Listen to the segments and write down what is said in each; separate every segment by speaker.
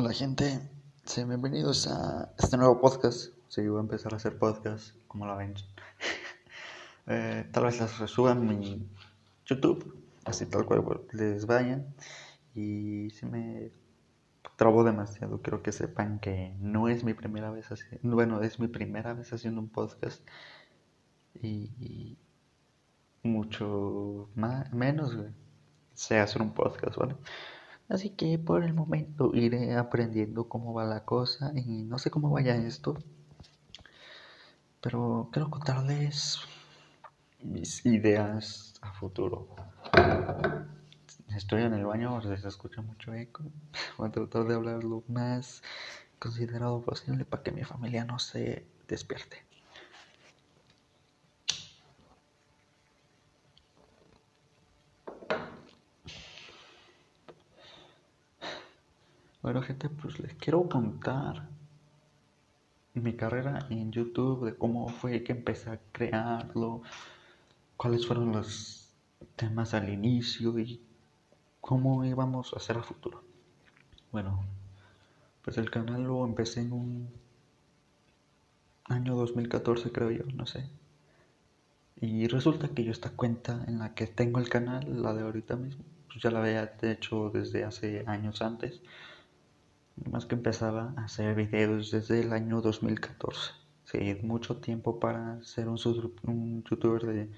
Speaker 1: Hola gente, bienvenidos a este nuevo podcast. Sí, voy a empezar a hacer podcast, como la ven. Eh, tal vez las resuba en mi YouTube, así tal cual les vayan. Y si me trabo demasiado, quiero que sepan que no es mi primera vez haciendo, bueno, es mi primera vez haciendo un podcast. Y, mucho más, menos, sé hacer un podcast, ¿vale? Así que por el momento iré aprendiendo cómo va la cosa y no sé cómo vaya esto. Pero quiero contarles mis ideas a futuro. Estoy en el baño, se escucha mucho eco. Voy a tratar de hablar lo más considerado posible para que mi familia no se despierte. Bueno, gente, pues les quiero contar mi carrera en YouTube, de cómo fue que empecé a crearlo, cuáles fueron los temas al inicio y cómo íbamos a hacer a futuro. Bueno, pues el canal lo empecé en un año 2014 creo yo, no sé. Y resulta que yo esta cuenta en la que tengo el canal, la de ahorita mismo, pues ya la había hecho desde hace años antes más que empezaba a hacer videos desde el año 2014. Sí, mucho tiempo para ser un, youtuber de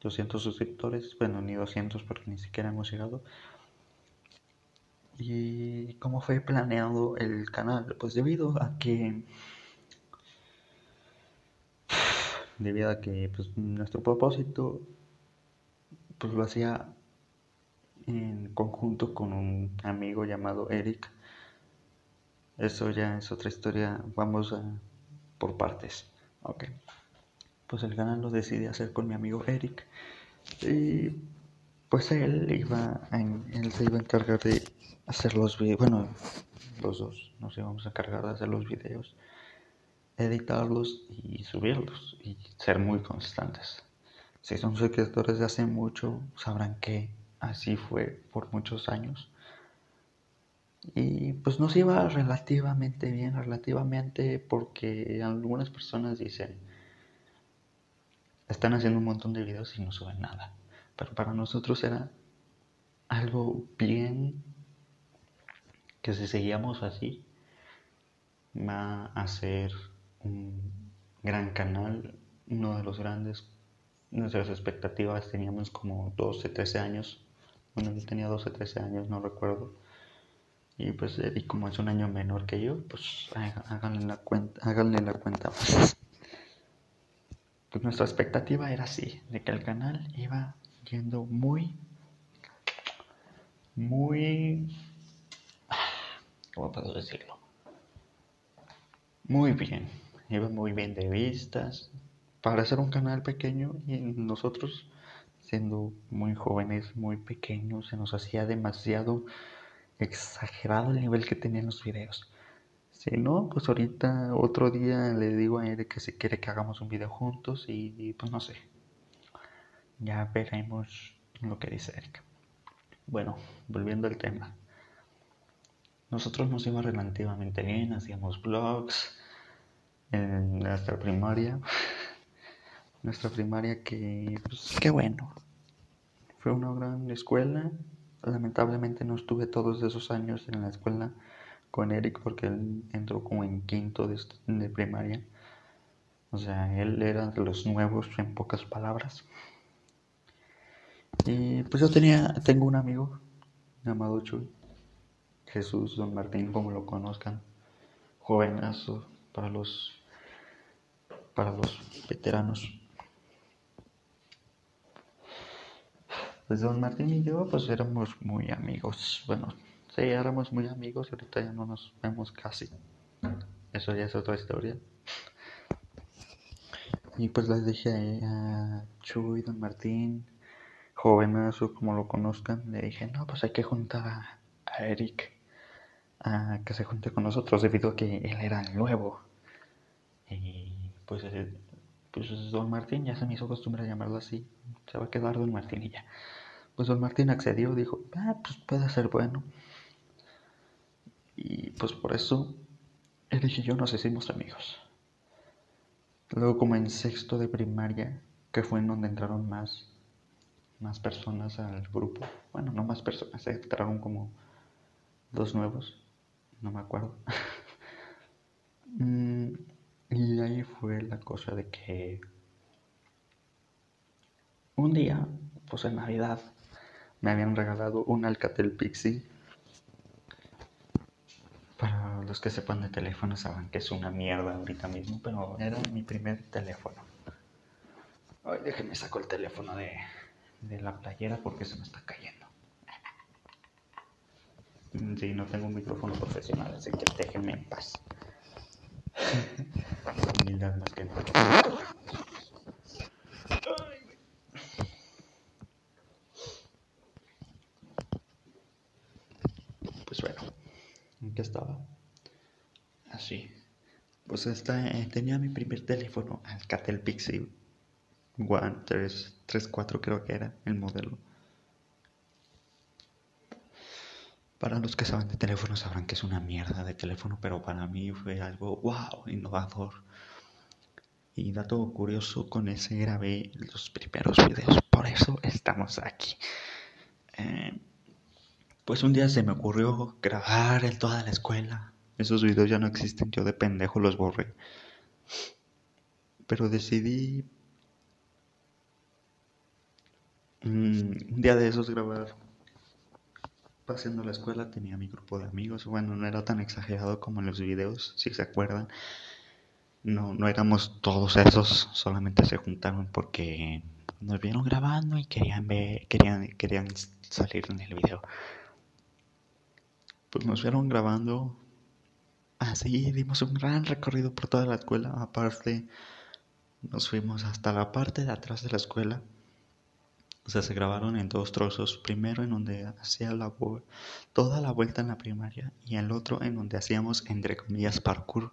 Speaker 1: 200 suscriptores. Bueno, ni 200 porque ni siquiera hemos llegado. ¿Y cómo fue planeado el canal? Pues debido a que... Debido a que pues, nuestro propósito pues lo hacía en conjunto con un amigo llamado Eric eso ya es otra historia. Vamos a, por partes. Ok. Pues el canal lo decidí hacer con mi amigo Eric. Y pues él iba él se iba a encargar de hacer los videos. Bueno, los dos nos íbamos a encargar de hacer los videos, editarlos y subirlos. Y ser muy constantes. Si son suscriptores de hace mucho, sabrán que así fue por muchos años. Y pues nos iba relativamente bien, relativamente porque algunas personas dicen, están haciendo un montón de videos y no suben nada. Pero para nosotros era algo bien que si seguíamos así, va a ser un gran canal, uno de los grandes. Nuestras expectativas teníamos como 12, 13 años. Bueno, yo tenía 12, 13 años, no recuerdo y pues y como es un año menor que yo, pues háganle la cuenta, háganle la cuenta. Pues nuestra expectativa era así, de que el canal iba yendo muy, muy, ¿cómo puedo decirlo? Muy bien, iba muy bien de vistas, para ser un canal pequeño y nosotros siendo muy jóvenes, muy pequeños, se nos hacía demasiado exagerado el nivel que tenían los videos. Si no, pues ahorita otro día le digo a Eric que si quiere que hagamos un video juntos y, pues no sé. Ya veremos lo que dice Eric. Bueno, volviendo al tema. Nosotros nos íbamos relativamente bien, hacíamos vlogs en nuestra primaria. nuestra primaria que, pues qué bueno. Fue una gran escuela, lamentablemente no estuve todos esos años en la escuela con Eric porque él entró como en quinto de, primaria. O sea, él era de los nuevos en pocas palabras. Y pues yo tenía, tengo un amigo llamado Chuy, Jesús Don Martín, como lo conozcan, jovenazo para los para los veteranos. Pues don Martín y yo pues éramos muy amigos. Bueno, sí, éramos muy amigos y ahorita ya no nos vemos casi. Eso ya es otra historia. Y pues les dije a Chuy, don Martín, jovenazo, como lo conozcan, le dije, no, pues hay que juntar a, Eric a que se junte con nosotros debido a que él era nuevo. Y pues, eh, pues don Martín ya se me hizo costumbre llamarlo así. Se va a quedar don Martín y ya. Pues don Martín accedió, dijo, ah, pues puede ser bueno. Y pues por eso Eric y yo nos hicimos amigos. Luego como en sexto de primaria, que fue en donde entraron más, más personas al grupo. Bueno, no más personas, entraron como dos nuevos, no me acuerdo. Mm, y ahí fue la cosa de que un día, pues en Navidad, me habían regalado un Alcatel Pixie. Para los que sepan de teléfono saben que es una mierda ahorita mismo, pero era mi primer teléfono. Ay, déjenme saco el teléfono de, de la playera porque se me está cayendo. Sí, no tengo un micrófono profesional, así que déjenme en paz. Más que Pues bueno, ¿en qué estaba? Así. Pues esta, eh, tenía mi primer teléfono, Alcatel Pixie One 334 creo que era el modelo. Para los que saben de teléfono sabrán que es una mierda de teléfono, pero para mí fue algo wow, innovador. Y dato curioso, con ese grabé los primeros videos, por eso estamos aquí. Eh, pues un día se me ocurrió grabar en toda la escuela. Esos videos ya no existen, yo de pendejo los borré. Pero decidí mm, un día de esos grabar haciendo la escuela tenía mi grupo de amigos. Bueno, no era tan exagerado como en los videos, si se acuerdan. No, no éramos todos esos, solamente se juntaron porque nos vieron grabando y querían ver, querían, querían salir en el video. Pues nos vieron grabando. Así dimos un gran recorrido por toda la escuela. Aparte, nos fuimos hasta la parte de atrás de la escuela o sea, se grabaron en dos trozos, primero en donde hacía la toda la vuelta en la primaria y el otro en donde hacíamos, entre comillas, parkour,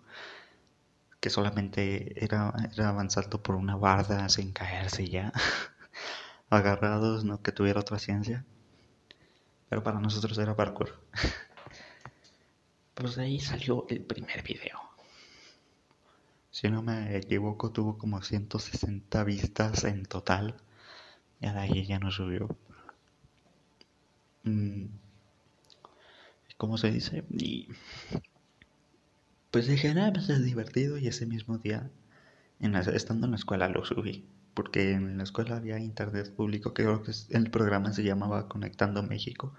Speaker 1: que solamente era, era avanzando por una barda sin caerse ya, agarrados, no que tuviera otra ciencia, pero para nosotros era parkour. pues de ahí salió el primer video. Si no me equivoco, tuvo como 160 vistas en total. De ahí ya no subió. Mm. ¿Cómo se dice? Y pues dije, nada, pues es divertido y ese mismo día, en estando en la escuela, lo subí. Porque en la escuela había internet público, que creo que el programa se llamaba Conectando México.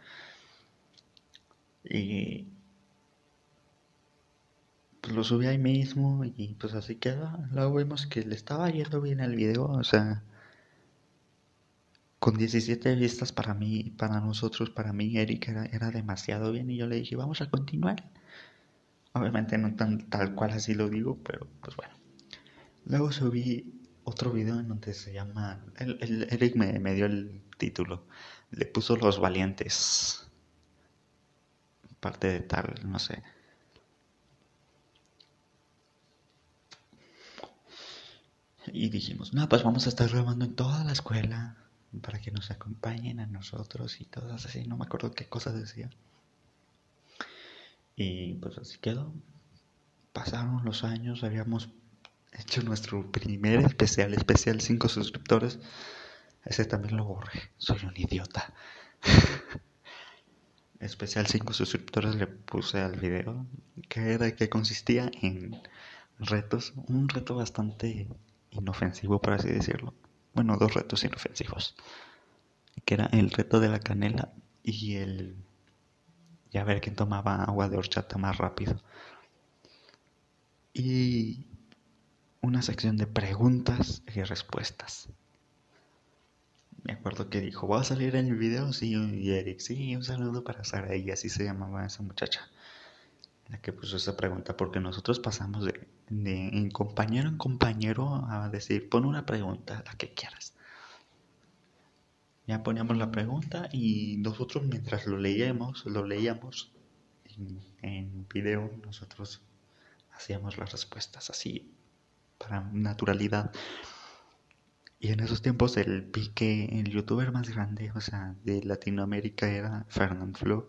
Speaker 1: Y pues lo subí ahí mismo y pues así queda. Luego vimos que le estaba yendo bien el video, o sea, con 17 vistas para mí, para nosotros, para mí, Eric era, demasiado bien y yo le dije, vamos a continuar. Obviamente no tan tal cual así lo digo, pero pues bueno. Luego subí otro video en donde se llama, el, Eric me, me dio el título, le puso Los Valientes. Parte de tal, no sé. Y dijimos, no, pues vamos a estar grabando en toda la escuela para que nos acompañen a nosotros y todas así, no me acuerdo qué cosas decía. Y pues así quedó. Pasaron los años, habíamos hecho nuestro primer especial, especial 5 suscriptores. Ese también lo borré, soy un idiota. especial 5 suscriptores le puse al video, que era que consistía en retos, un reto bastante inofensivo por así decirlo bueno, dos retos inofensivos, que era el reto de la canela y el ya ver quién tomaba agua de horchata más rápido. Y una sección de preguntas y respuestas. Me acuerdo que dijo, ¿voy a salir en el video? Sí, y Eric, sí, un saludo para Sara, y así se llamaba esa muchacha la que puso esa pregunta, porque nosotros pasamos de, de compañero en compañero a decir, pon una pregunta, la que quieras. Ya poníamos la pregunta y nosotros mientras lo leíamos, lo leíamos en, en video, nosotros hacíamos las respuestas así, para naturalidad. Y en esos tiempos el pique, el youtuber más grande, o sea, de Latinoamérica era Fernand Flo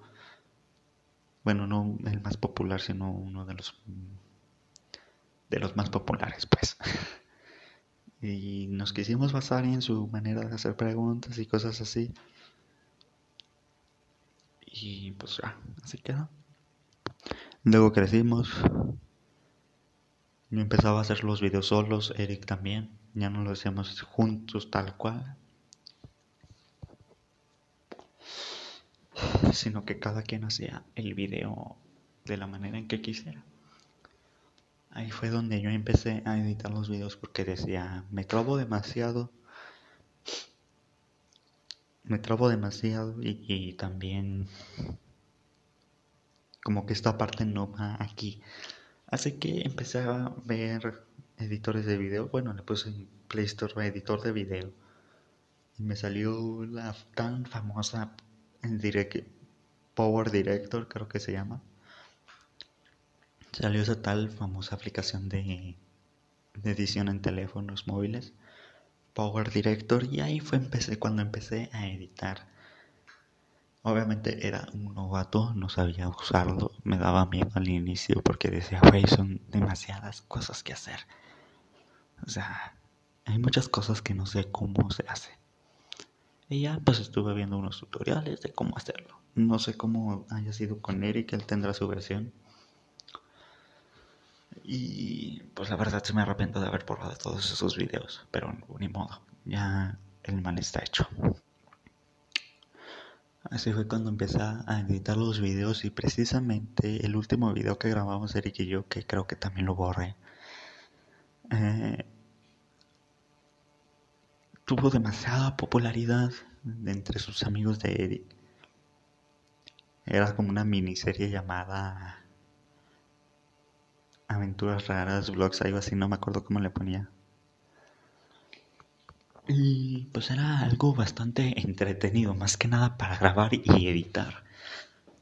Speaker 1: Bueno, no el más popular, sino uno de los de los más populares, pues. y nos quisimos basar en su manera de hacer preguntas y cosas así. Y pues ya, así quedó. Luego crecimos. Yo empezaba a hacer los videos solos, Eric también. Ya no lo hacíamos juntos tal cual. Sino que cada quien hacía el video de la manera en que quisiera. Ahí fue donde yo empecé a editar los videos porque decía, me trabo demasiado. Me trabo demasiado y, también como que esta parte no va aquí. Así que empecé a ver editores de video. Bueno, le puse en Play Store editor de video. Y me salió la tan famosa Power Director, creo que se llama. Salió esa tal famosa aplicación de, de edición en teléfonos móviles. Power Director. Y ahí fue empecé, cuando empecé a editar Obviamente era un novato, no sabía usarlo, me daba miedo al inicio porque decía, güey, son demasiadas cosas que hacer. O sea, hay muchas cosas que no sé cómo se hace. Y ya pues estuve viendo unos tutoriales de cómo hacerlo. No sé cómo haya sido con Eric, él tendrá su versión. Y pues la verdad se me arrepiento de haber borrado todos esos videos, pero ni modo, ya el mal está hecho. Así fue cuando empecé a editar los videos y precisamente el último video que grabamos Eric y yo, que creo que también lo borré, eh, tuvo demasiada popularidad entre sus amigos de Eric. Era como una miniserie llamada Aventuras Raras, Vlogs, algo así, no me acuerdo cómo le ponía. Y pues era algo bastante entretenido, más que nada para grabar y editar.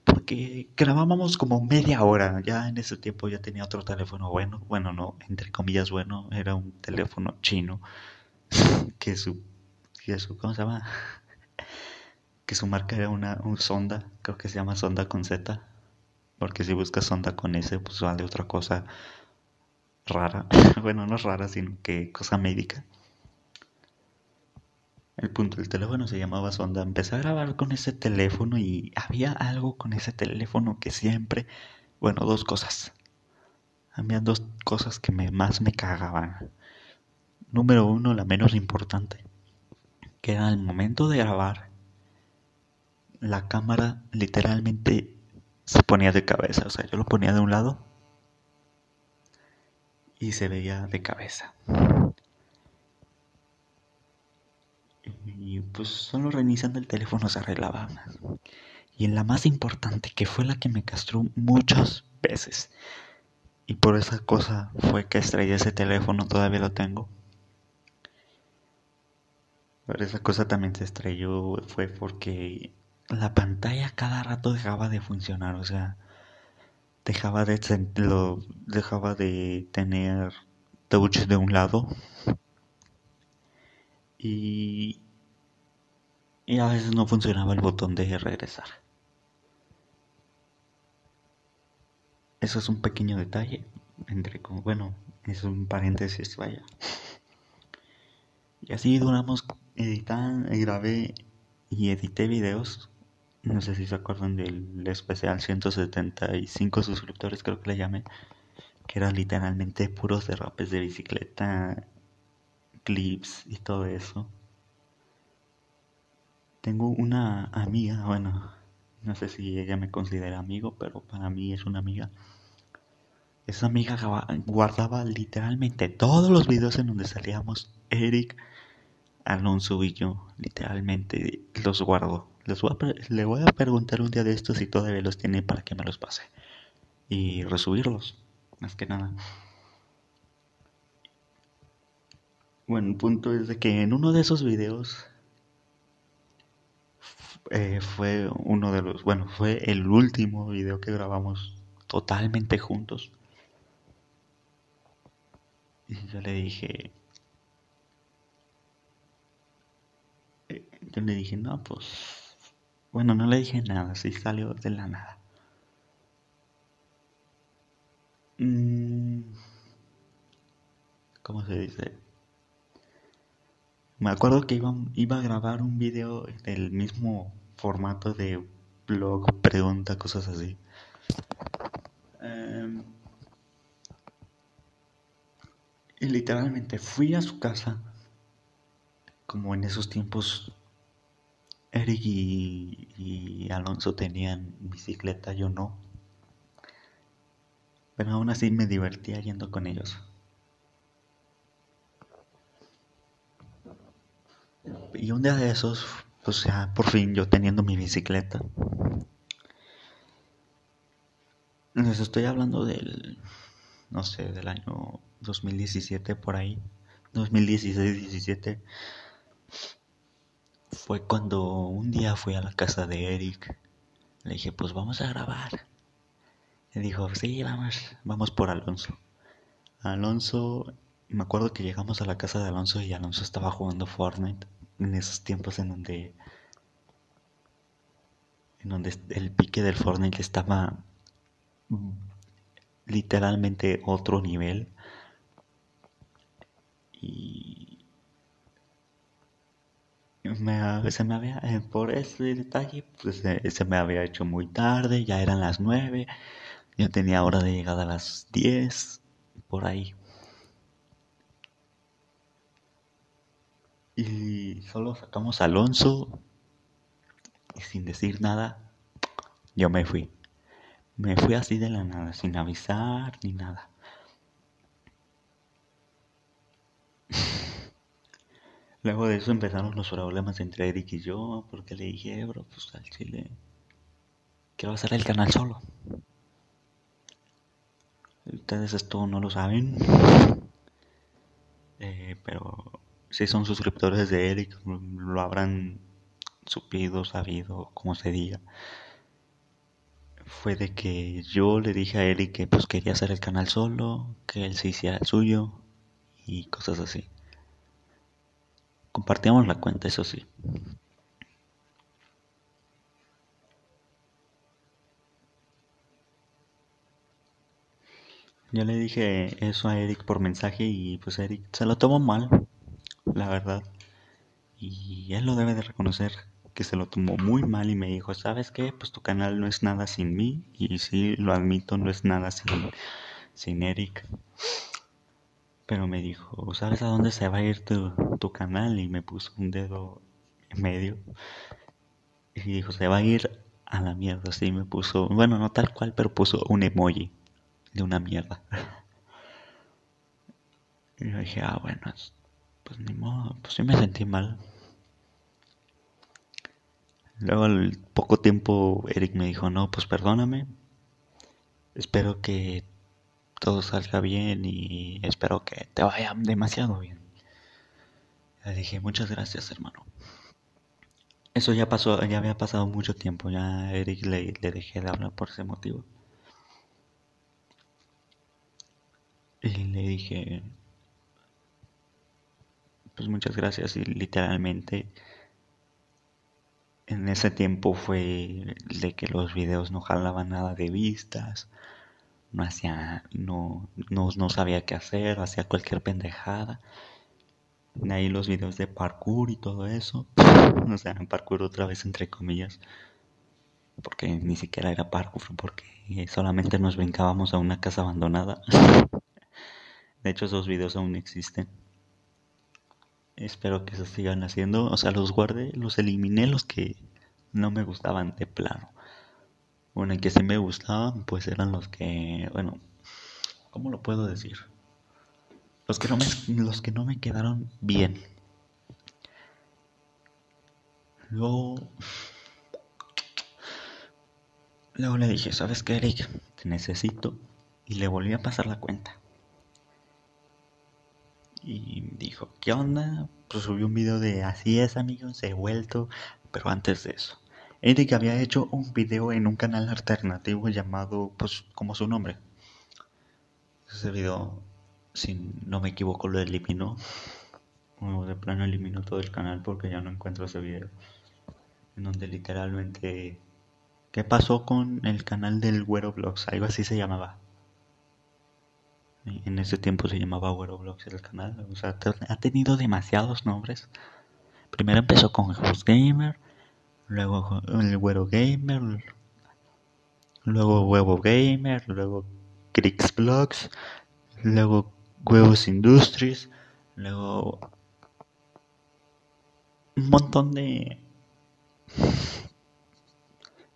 Speaker 1: Porque grabábamos como media hora, ya en ese tiempo ya tenía otro teléfono bueno, bueno, no, entre comillas bueno, era un teléfono chino, que su, que su ¿cómo se llama? que su marca era una un Sonda, creo que se llama Sonda con Z, porque si buscas Sonda con S, pues vale otra cosa rara, bueno, no rara, sino que cosa médica. El punto del teléfono se llamaba Sonda. Empecé a grabar con ese teléfono y había algo con ese teléfono que siempre, bueno, dos cosas. Había dos cosas que me, más me cagaban. Número uno, la menos importante, que era el momento de grabar, la cámara literalmente se ponía de cabeza. O sea, yo lo ponía de un lado y se veía de cabeza. y pues solo reiniciando el teléfono se arreglaba. Y en la más importante, que fue la que me castró muchas veces. Y por esa cosa fue que estrellé ese teléfono, todavía lo tengo. Pero esa cosa también se estrelló, fue porque la pantalla cada rato dejaba de funcionar, o sea, dejaba de, lo, dejaba de tener touch de un lado y y a veces no funcionaba el botón de regresar. Eso es un pequeño detalle, entre bueno, es un paréntesis, vaya. Y así duramos editando, grabé y edité videos. No sé si se acuerdan del especial 175 suscriptores, creo que le llamé. Que eran literalmente puros derrapes de bicicleta, clips y todo eso. Tengo una amiga, bueno, no sé si ella me considera amigo, pero para mí es una amiga. Esa amiga guardaba literalmente todos los videos en donde salíamos Eric, Alonso y yo. Literalmente los guardo. Les voy a le voy a preguntar un día de estos si todavía los tiene para que me los pase. Y resubirlos, más que nada. Bueno, el punto es de que en uno de esos videos eh, fue uno de los, bueno, fue el último video que grabamos totalmente juntos. Y yo le dije, eh, yo le dije, no, pues, bueno, no le dije nada, sí salió de la nada. Mm, ¿Cómo se dice? Me acuerdo que iba, iba a grabar un video del mismo formato de blog, pregunta, cosas así. Em, y literalmente fui a su casa, como en esos tiempos Eric y, Alonso tenían bicicleta, yo no. Pero aún así me divertía yendo con ellos. Y un día de esos, pues ya por fin yo teniendo mi bicicleta. Les estoy hablando del, no sé, del año 2017 por ahí. 2016-17 fue cuando un día fui a la casa de Eric. Le dije, pues vamos a grabar. Le dijo, sí, vamos, vamos por Alonso. Alonso, me acuerdo que llegamos a la casa de Alonso y Alonso estaba jugando Fortnite en esos tiempos en donde en donde el pique del Fortnite estaba literalmente otro nivel y me, se me había, eh, por ese detalle, pues eh, se me había hecho muy tarde, ya eran las nueve, yo tenía hora de llegada a las diez, por ahí. Y solo sacamos a Alonso y sin decir nada, yo me fui. Me fui así de la nada, sin avisar ni nada. Luego de eso empezaron los problemas entre Eric y yo, porque le dije, bro, pues al chile, quiero hacer el canal solo. Ustedes esto no lo saben, eh, pero si son suscriptores de Eric, lo habrán supido, sabido, como se diga. Fue de que yo le dije a Eric que pues quería hacer el canal solo, que él se hiciera el suyo y cosas así. Compartíamos la cuenta, eso sí. Yo le dije eso a Eric por mensaje y pues Eric se lo tomó mal, la verdad. Y él lo debe de reconocer que se lo tomó muy mal y me dijo, ¿sabes qué? Pues tu canal no es nada sin mí y sí, lo admito, no es nada sin, sin Eric. Pero me dijo, ¿sabes a dónde se va a ir tu, canal? Y me puso un dedo en medio. Y dijo, se va a ir a la mierda. Así me puso, bueno, no tal cual, pero puso un emoji de una mierda. Y yo dije, ah, bueno, pues ni modo, pues sí me sentí mal. Luego al poco tiempo Eric me dijo, no, pues perdóname. Espero que todo salga bien y espero que te vaya demasiado bien. Le dije, muchas gracias, hermano. Eso ya pasó, ya había pasado mucho tiempo, ya Eric le, le dejé de hablar por ese motivo. Y le dije, pues muchas gracias y literalmente en ese tiempo fue de que los videos no jalaban nada de vistas, no hacía, no, no, sabía qué hacer, hacía cualquier pendejada. De ahí los videos de parkour y todo eso. O sea, parkour otra vez entre comillas. Porque ni siquiera era parkour, porque solamente nos brincábamos a una casa abandonada. De hecho, esos videos aún existen. Espero que se sigan haciendo. O sea, los guardé, los eliminé, los que no me gustaban de plano. Bueno, y que sí me gustaban, pues eran los que, bueno, ¿cómo lo puedo decir? Los que no me, los que no me quedaron bien. Luego, luego le dije, ¿sabes qué, Eric? Te necesito. Y le volví a pasar la cuenta. Y dijo, ¿qué onda? Pues subió un video de así es, amigos, he vuelto. Pero antes de eso. Eric había hecho un video en un canal alternativo llamado, pues, como su nombre. Ese video, si no me equivoco, lo eliminó. O de plano eliminó todo el canal porque ya no encuentro ese video. En donde literalmente... ¿Qué pasó con el canal del Güero Vlogs? Algo así se llamaba. En ese tiempo se llamaba Güeroblogs el canal. O sea, ha tenido demasiados nombres. Primero empezó con Host Gamer, luego el Güero Gamer, luego Huevo Gamer, luego Crix Vlogs, luego Huevos Industries, luego un montón de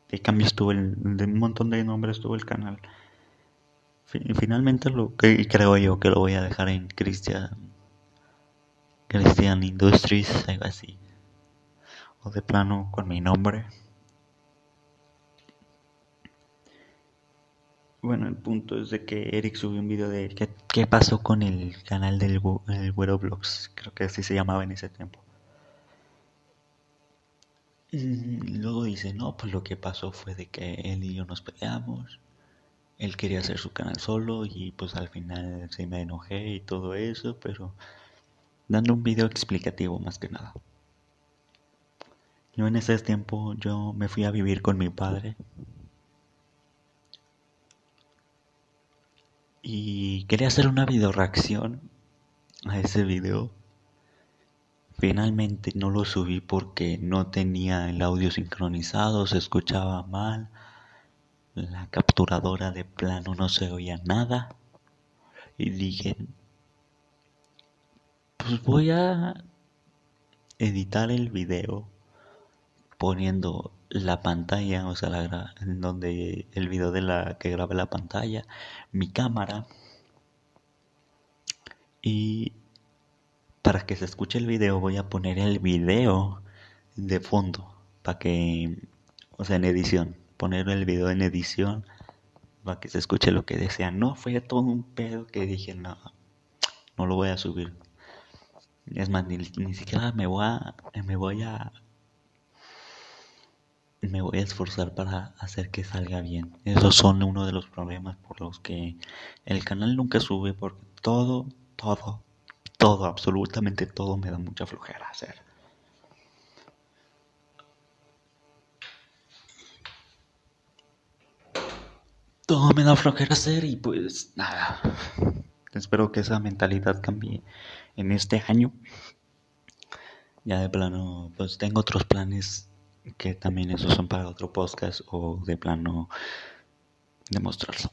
Speaker 1: de cambios tuvo el, de un montón de nombres tuvo el canal. Finalmente lo que creo yo que lo voy a dejar en Christian Christian Industries, algo así. O de plano con mi nombre. Bueno, el punto es de que Eric subió un video de qué, qué pasó con el canal del el Güero Vlogs, creo que así se llamaba en ese tiempo. Y luego dice, no, pues lo que pasó fue de que él y yo nos peleamos. Él quería hacer su canal solo y pues al final sí me enojé y todo eso, pero dando un video explicativo más que nada. Yo en ese tiempo yo me fui a vivir con mi padre y quería hacer una video reacción a ese video Finalmente no lo subí porque no tenía el audio sincronizado, se escuchaba mal, la capturadora de plano no se oía nada. Y dije, pues voy a editar el video poniendo la pantalla, o sea, la, en donde el video de la que grabé la pantalla, mi cámara. Y para que se escuche el video voy a poner el video de fondo para que o sea en edición. Poner el video en edición para que se escuche lo que desean no fue todo un pedo que dije no no lo voy a subir es más ni, siquiera me voy a me voy a me voy a esforzar para hacer que salga bien. Esos son uno de los problemas por los que el canal nunca sube porque todo, todo, todo, absolutamente todo me da mucha flojera hacer. Todo me da flojera hacer y pues nada. Espero que esa mentalidad cambie en este año. Ya de plano, pues tengo otros planes que también esos son para otro podcast o de plano demostrarlo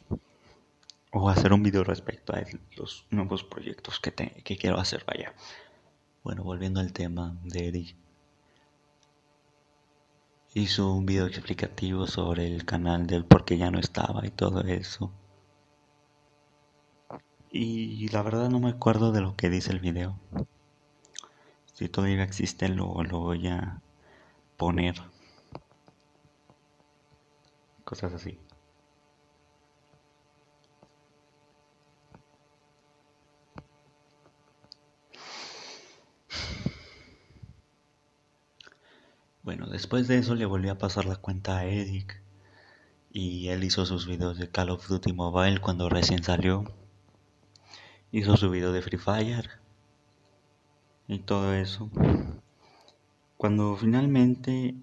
Speaker 1: o hacer un video respecto a los nuevos proyectos que, que quiero hacer, vaya. Bueno, volviendo al tema de Eric. Hizo un video explicativo sobre el canal del por qué ya no estaba y todo eso. Y la verdad no me acuerdo de lo que dice el video. Si todavía existe lo, lo voy a poner. Cosas así. Bueno, después de eso le volví a pasar la cuenta a Eric y él hizo sus videos de Call of Duty Mobile cuando recién salió. Hizo su video de Free Fire y todo eso. Cuando finalmente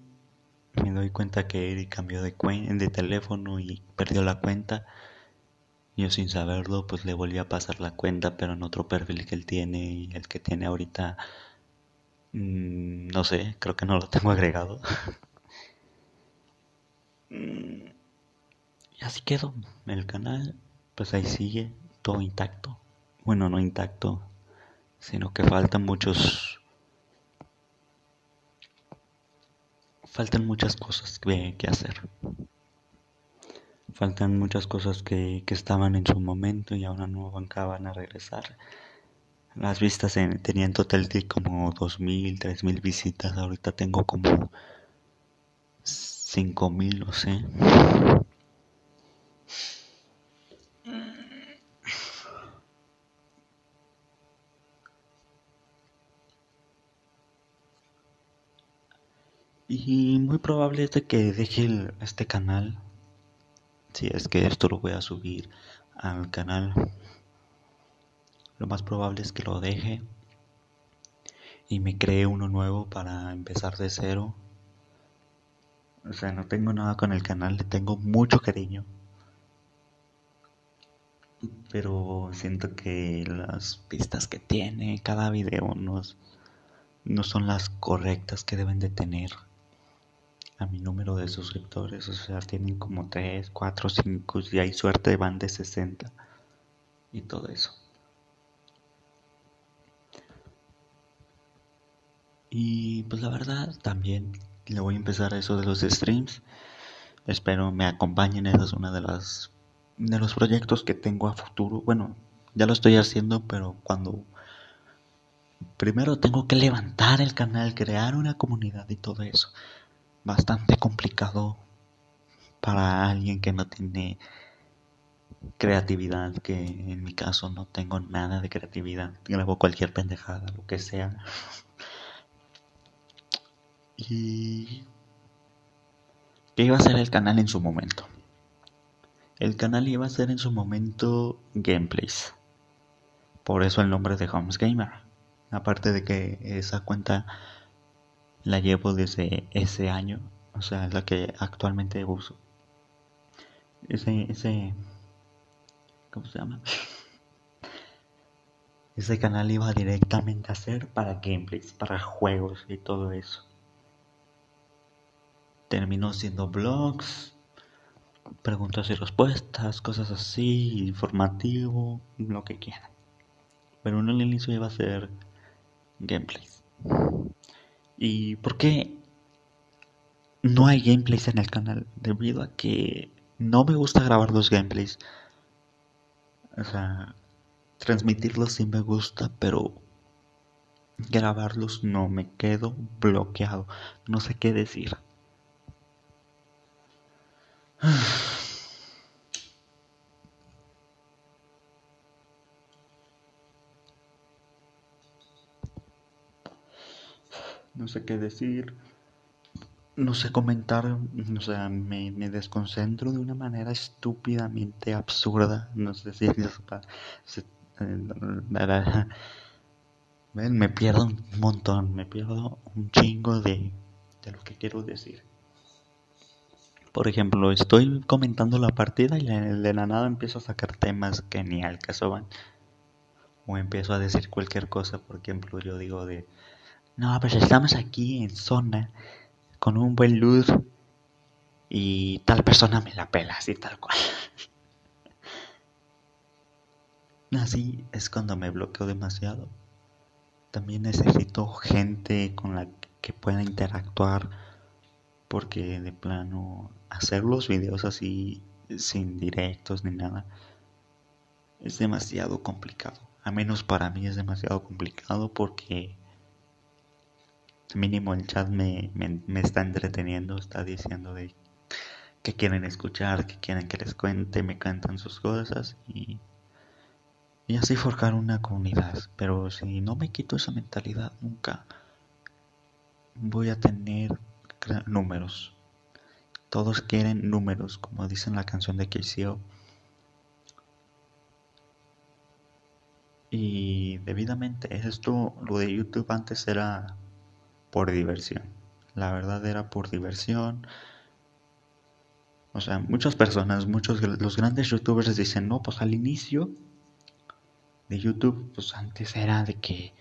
Speaker 1: me doy cuenta que Eric cambió de, de teléfono y perdió la cuenta, yo sin saberlo pues le volví a pasar la cuenta pero en otro perfil que él tiene y el que tiene ahorita Mm, no sé, creo que no lo tengo agregado. Mm, y así quedó. El canal, pues ahí sigue, todo intacto. Bueno, no intacto, sino que faltan muchos... Faltan muchas cosas que, que hacer. Faltan muchas cosas que, que estaban en su momento y ahora no acaban a regresar. Las vistas en, tenía en total de como 2.000, 3.000 visitas. Ahorita tengo como 5.000, no sé. Y muy probable es de que deje este canal. Si es que esto lo voy a subir al canal lo más probable es que lo deje y me cree uno nuevo para empezar de cero. O sea, no tengo nada con el canal, le tengo mucho cariño. pero siento que las pistas que tiene cada video no, no son las correctas que deben de tener a mi número de suscriptores. O sea, tienen como 3, 4, 5 y hay suerte van de 60 y todo eso. Y pues la verdad también le voy a empezar a eso de los streams. Espero me acompañen, esa es una de las de los proyectos que tengo a futuro. Bueno, ya lo estoy haciendo, pero cuando primero tengo que levantar el canal, crear una comunidad y todo eso. Bastante complicado para alguien que no tiene creatividad, que en mi caso no tengo nada de creatividad. Grabo cualquier pendejada, lo que sea. Y ¿qué iba a ser el canal en su momento? El canal iba a ser en su momento gameplays. Por eso el nombre de Homes Gamer. Aparte de que esa cuenta la llevo desde ese año. O sea, la que actualmente uso. Ese, ese, ¿cómo se llama? Ese canal iba directamente a ser para gameplays, para juegos y todo eso. Terminó siendo vlogs, preguntas y respuestas, cosas así, informativo, lo que quieran. Pero en el inicio iba a ser gameplays. ¿Y por qué no hay gameplays en el canal? Debido a que no me gusta grabar los gameplays. O sea, transmitirlos sí me gusta, pero grabarlos no, me quedo bloqueado. No sé qué decir. No sé qué decir, no sé comentar, o sea, me, desconcentro de una manera estúpidamente absurda. No sé si me pierdo un montón, me pierdo un chingo de, de lo que quiero decir. Por ejemplo, estoy comentando la partida y de la nada empiezo a sacar temas que ni al caso van. O empiezo a decir cualquier cosa, por ejemplo, yo digo de, no, pues estamos aquí en zona con un buen luz y tal persona me la pela, así tal cual. Así es cuando me bloqueo demasiado. También necesito gente con la que pueda interactuar porque de plano hacer los videos así sin directos ni nada es demasiado complicado. A menos para mí es demasiado complicado porque mínimo el chat me, me, está entreteniendo, está diciendo de que quieren escuchar, que quieren que les cuente, me cantan sus cosas y, y así forjar una comunidad. Pero si no me quito esa mentalidad, nunca voy a tener números. Todos quieren números, como dice en la canción de KCO. Y debidamente, esto, lo de YouTube antes era por diversión. La verdad era por diversión. O sea, muchas personas, muchos los grandes youtubers dicen, no, pues al inicio de YouTube, pues antes era de que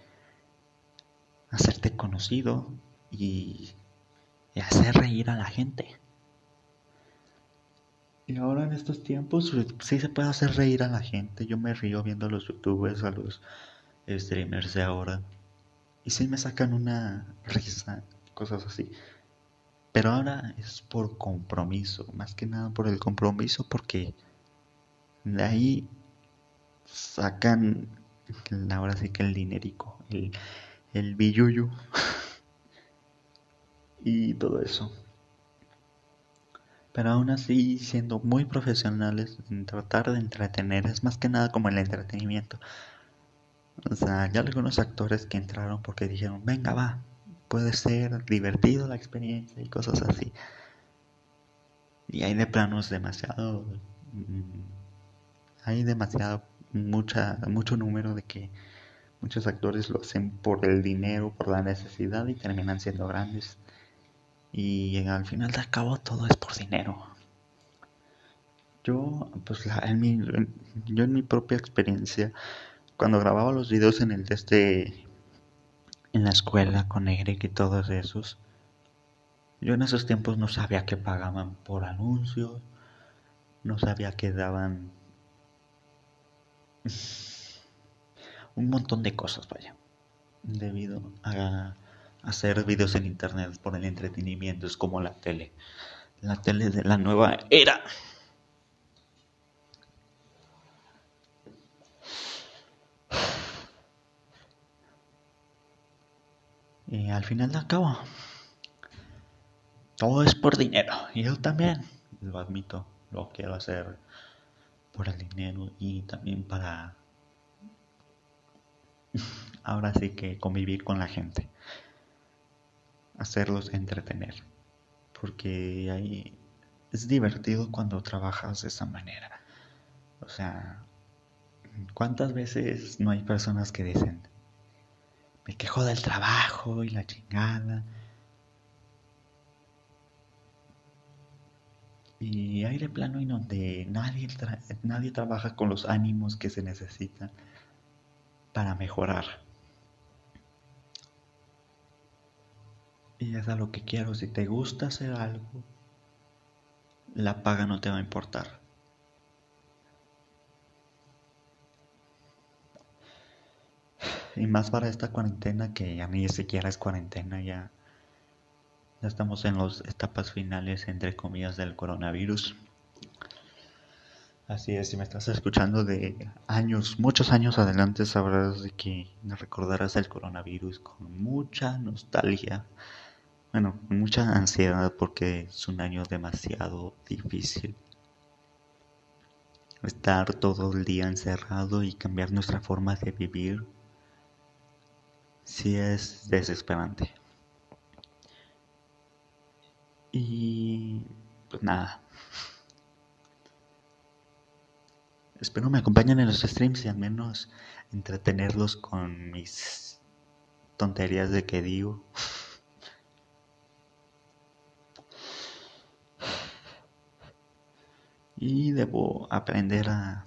Speaker 1: hacerte conocido y hacer reír a la gente. Y ahora en estos tiempos sí se puede hacer reír a la gente. Yo me río viendo a los youtubers, a los streamers de ahora. Y sí me sacan una risa, cosas así. Pero ahora es por compromiso, más que nada por el compromiso, porque de ahí sacan ahora sí que el dinerico, el, el billuyo. y todo eso. Pero aún así, siendo muy profesionales en tratar de entretener, es más que nada como el entretenimiento. O sea, ya algunos actores que entraron porque dijeron, venga, va, puede ser divertido la experiencia y cosas así. Y hay de planos demasiado... Mm, hay demasiado, mucha, mucho número de que muchos actores lo hacen por el dinero, por la necesidad y terminan siendo grandes. Y al final de cabo todo es por dinero. Yo, pues la, en mi, yo en mi propia experiencia, cuando grababa los videos en el de este, en la escuela con Eric y todos esos, yo en esos tiempos no sabía que pagaban por anuncios, no sabía que daban un montón de cosas, vaya, debido a hacer videos en internet por el entretenimiento, es como la tele, la tele de la nueva era. Al final de cabo, todo es por dinero. Y yo también, lo admito, lo quiero hacer por el dinero y también para ahora sí que convivir con la gente. Hacerlos entretener. Porque ahí es divertido cuando trabajas de esa manera. O sea, ¿cuántas veces no hay personas que dicen, me quejo del trabajo y la chingada. Y hay de plano en donde nadie, nadie trabaja con los ánimos que se necesitan para mejorar. Y es a lo que quiero. Si te gusta hacer algo, la paga no te va a importar. Y más para esta cuarentena que ya ni siquiera es cuarentena, ya, ya estamos en las etapas finales, entre comillas, del coronavirus. Así es, si me estás escuchando de años, muchos años adelante, sabrás de que recordarás el coronavirus con mucha nostalgia, bueno, mucha ansiedad porque es un año demasiado difícil. Estar todo el día encerrado y cambiar nuestra forma de vivir sí es desesperante. Y pues nada. Espero me acompañen en los streams y al menos entretenerlos con mis tonterías de que digo. Y debo aprender a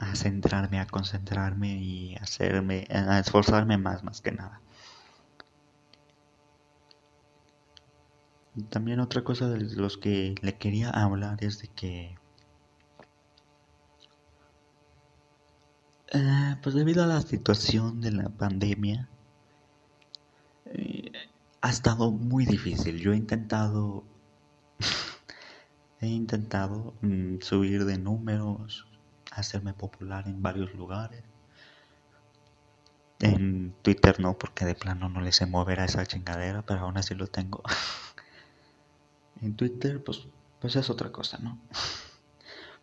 Speaker 1: a centrarme, a concentrarme y hacerme, a esforzarme más, más que nada. también otra cosa de los que le quería hablar es de que eh, pues debido a la situación de la pandemia eh, ha estado muy difícil. Yo he intentado he intentado mm, subir de números, hacerme popular en varios lugares. En Twitter no, porque de plano no le sé mover a esa chingadera, pero aún así lo tengo. en Twitter, pues, pues es otra cosa, ¿no?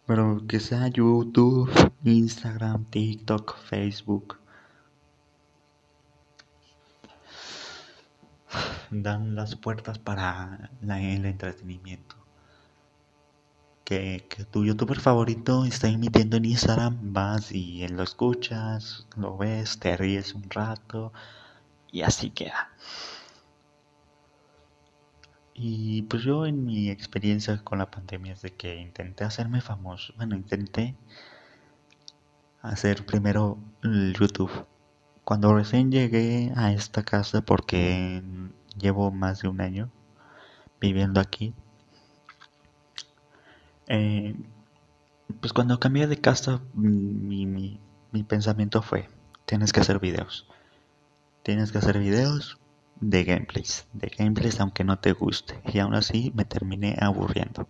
Speaker 1: Pero que sea YouTube, Instagram, TikTok, Facebook. Dan las puertas para el entretenimiento que, tu youtuber favorito está emitiendo en Instagram, vas y lo escuchas, lo ves, te ríes un rato y así queda. Y pues yo en mi experiencia con la pandemia es de que intenté hacerme famoso, bueno, intenté hacer primero el YouTube. Cuando recién llegué a esta casa, porque llevo más de un año viviendo aquí, eh, pues cuando cambié de casa, mi, mi, mi pensamiento fue, tienes que hacer videos. Tienes que hacer videos de gameplays, de gameplays aunque no te guste. Y aún así me terminé aburriendo.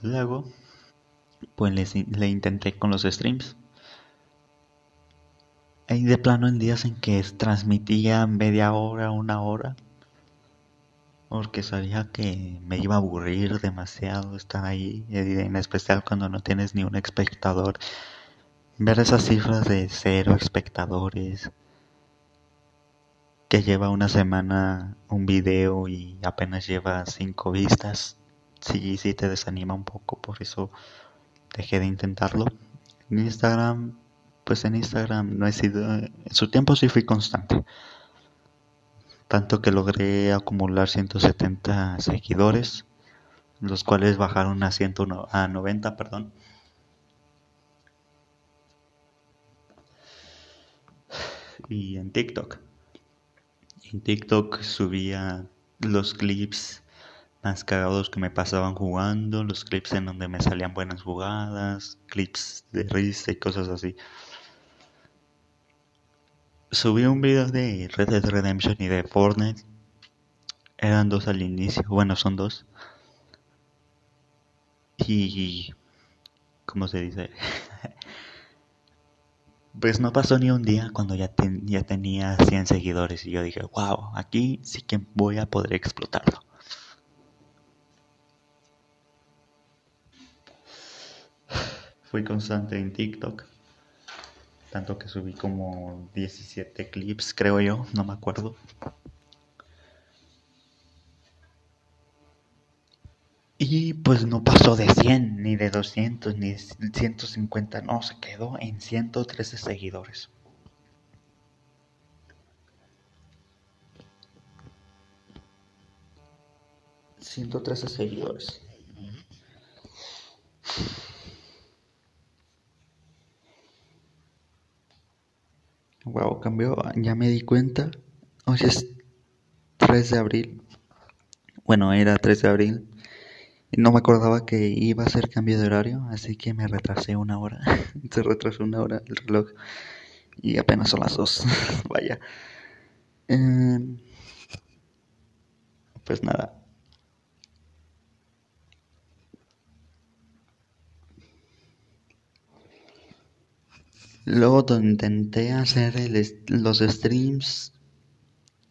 Speaker 1: Luego, pues le, le intenté con los streams. Y de plano en días en que transmitía media hora, una hora, porque sabía que me iba a aburrir demasiado estar ahí, en especial cuando no tienes ni un espectador. Ver esas cifras de cero espectadores, que lleva una semana un video y apenas lleva cinco vistas, sí, sí te desanima un poco, por eso dejé de intentarlo. En Instagram pues en Instagram no he sido, en su tiempo sí fui constante, tanto que logré acumular 170 seguidores, los cuales bajaron a, 100, a 90, perdón. Y en TikTok. En TikTok subía los clips más cagados que me pasaban jugando, los clips en donde me salían buenas jugadas, clips de risa y cosas así. Subí un video de Red Dead Redemption y de Fortnite. Eran dos al inicio, bueno, son dos. Y... ¿Cómo se dice? pues no pasó ni un día cuando ya, ya tenía 100 seguidores y yo dije, wow, aquí sí que voy a poder explotarlo. Fui constante en TikTok tanto que subí como 17 clips, creo yo, no me acuerdo. Y pues no pasó de 100, ni de 200, ni de 150, no, se quedó en 113 seguidores. ...113 seguidores. Wow, cambió, ya me di cuenta. Hoy es 3 de abril. Bueno, era 3 de abril. No me acordaba que iba a ser cambio de horario, así que me retrasé una hora. Se retrasó una hora el reloj. Y apenas son las 2. Vaya. Em, pues nada, Luego intenté hacer los streams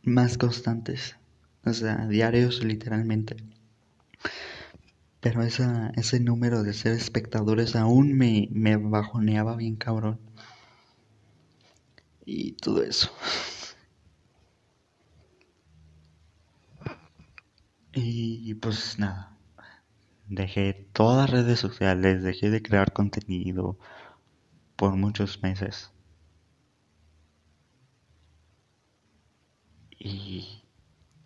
Speaker 1: más constantes, o sea, diarios literalmente. Pero esa, ese número de ser espectadores aún me, me bajoneaba bien cabrón. Y todo eso. Y pues nada, dejé todas las redes sociales, dejé de crear contenido por muchos meses. Y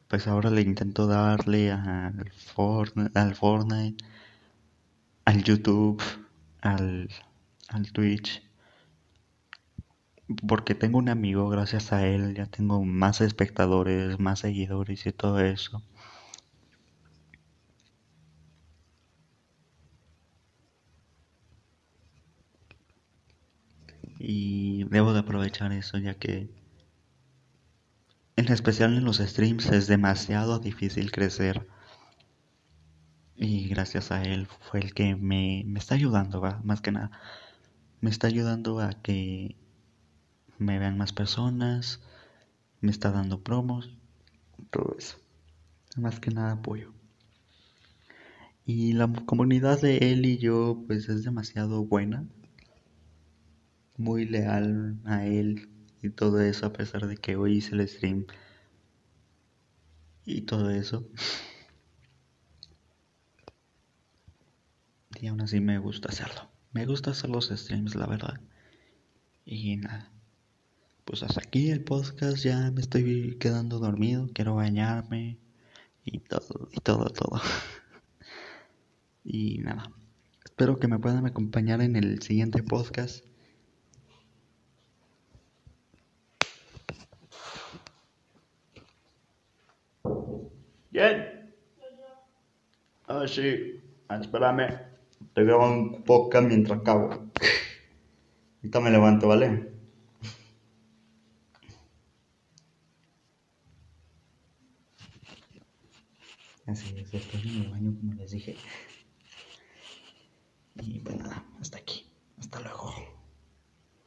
Speaker 1: pues ahora le intento darle al Fortnite, al, Fortnite, al YouTube, al, al Twitch. Porque tengo un amigo, gracias a él ya tengo más espectadores, más seguidores y todo eso. Y debo de aprovechar eso ya que en especial en los streams es demasiado difícil crecer. Y gracias a él fue el que me, me está ayudando más que nada. Me está ayudando a que me vean más personas me está dando promos todo eso. Más que nada apoyo. Y la comunidad de él y yo pues es demasiado buena muy leal a él y todo eso a pesar de que hoy hice el stream y todo eso. Y aún así me gusta hacerlo. Me gusta hacer los streams, la verdad. Y nada. Pues hasta aquí el podcast. Ya me estoy quedando dormido. Quiero bañarme. Y todo, y todo, todo. y nada. Espero que me puedan acompañar en el siguiente podcast. Bien. Ah, sí. Ah, espérame. Te grabo un podcast mientras acabo. Ahorita me levanto, ¿vale? Así es, estoy en el baño como les dije. Y pues nada, hasta aquí. Hasta luego.